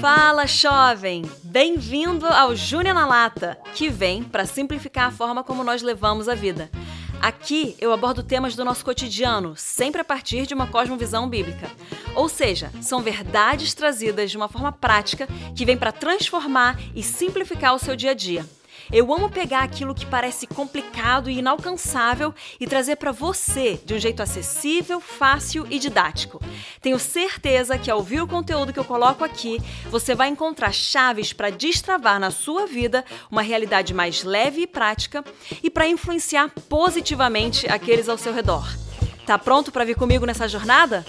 Fala, jovem! Bem-vindo ao Júnior na Lata, que vem para simplificar a forma como nós levamos a vida. Aqui eu abordo temas do nosso cotidiano, sempre a partir de uma cosmovisão bíblica. Ou seja, são verdades trazidas de uma forma prática que vem para transformar e simplificar o seu dia a dia. Eu amo pegar aquilo que parece complicado e inalcançável e trazer para você de um jeito acessível, fácil e didático. Tenho certeza que ao ouvir o conteúdo que eu coloco aqui, você vai encontrar chaves para destravar na sua vida uma realidade mais leve e prática e para influenciar positivamente aqueles ao seu redor. Tá pronto para vir comigo nessa jornada?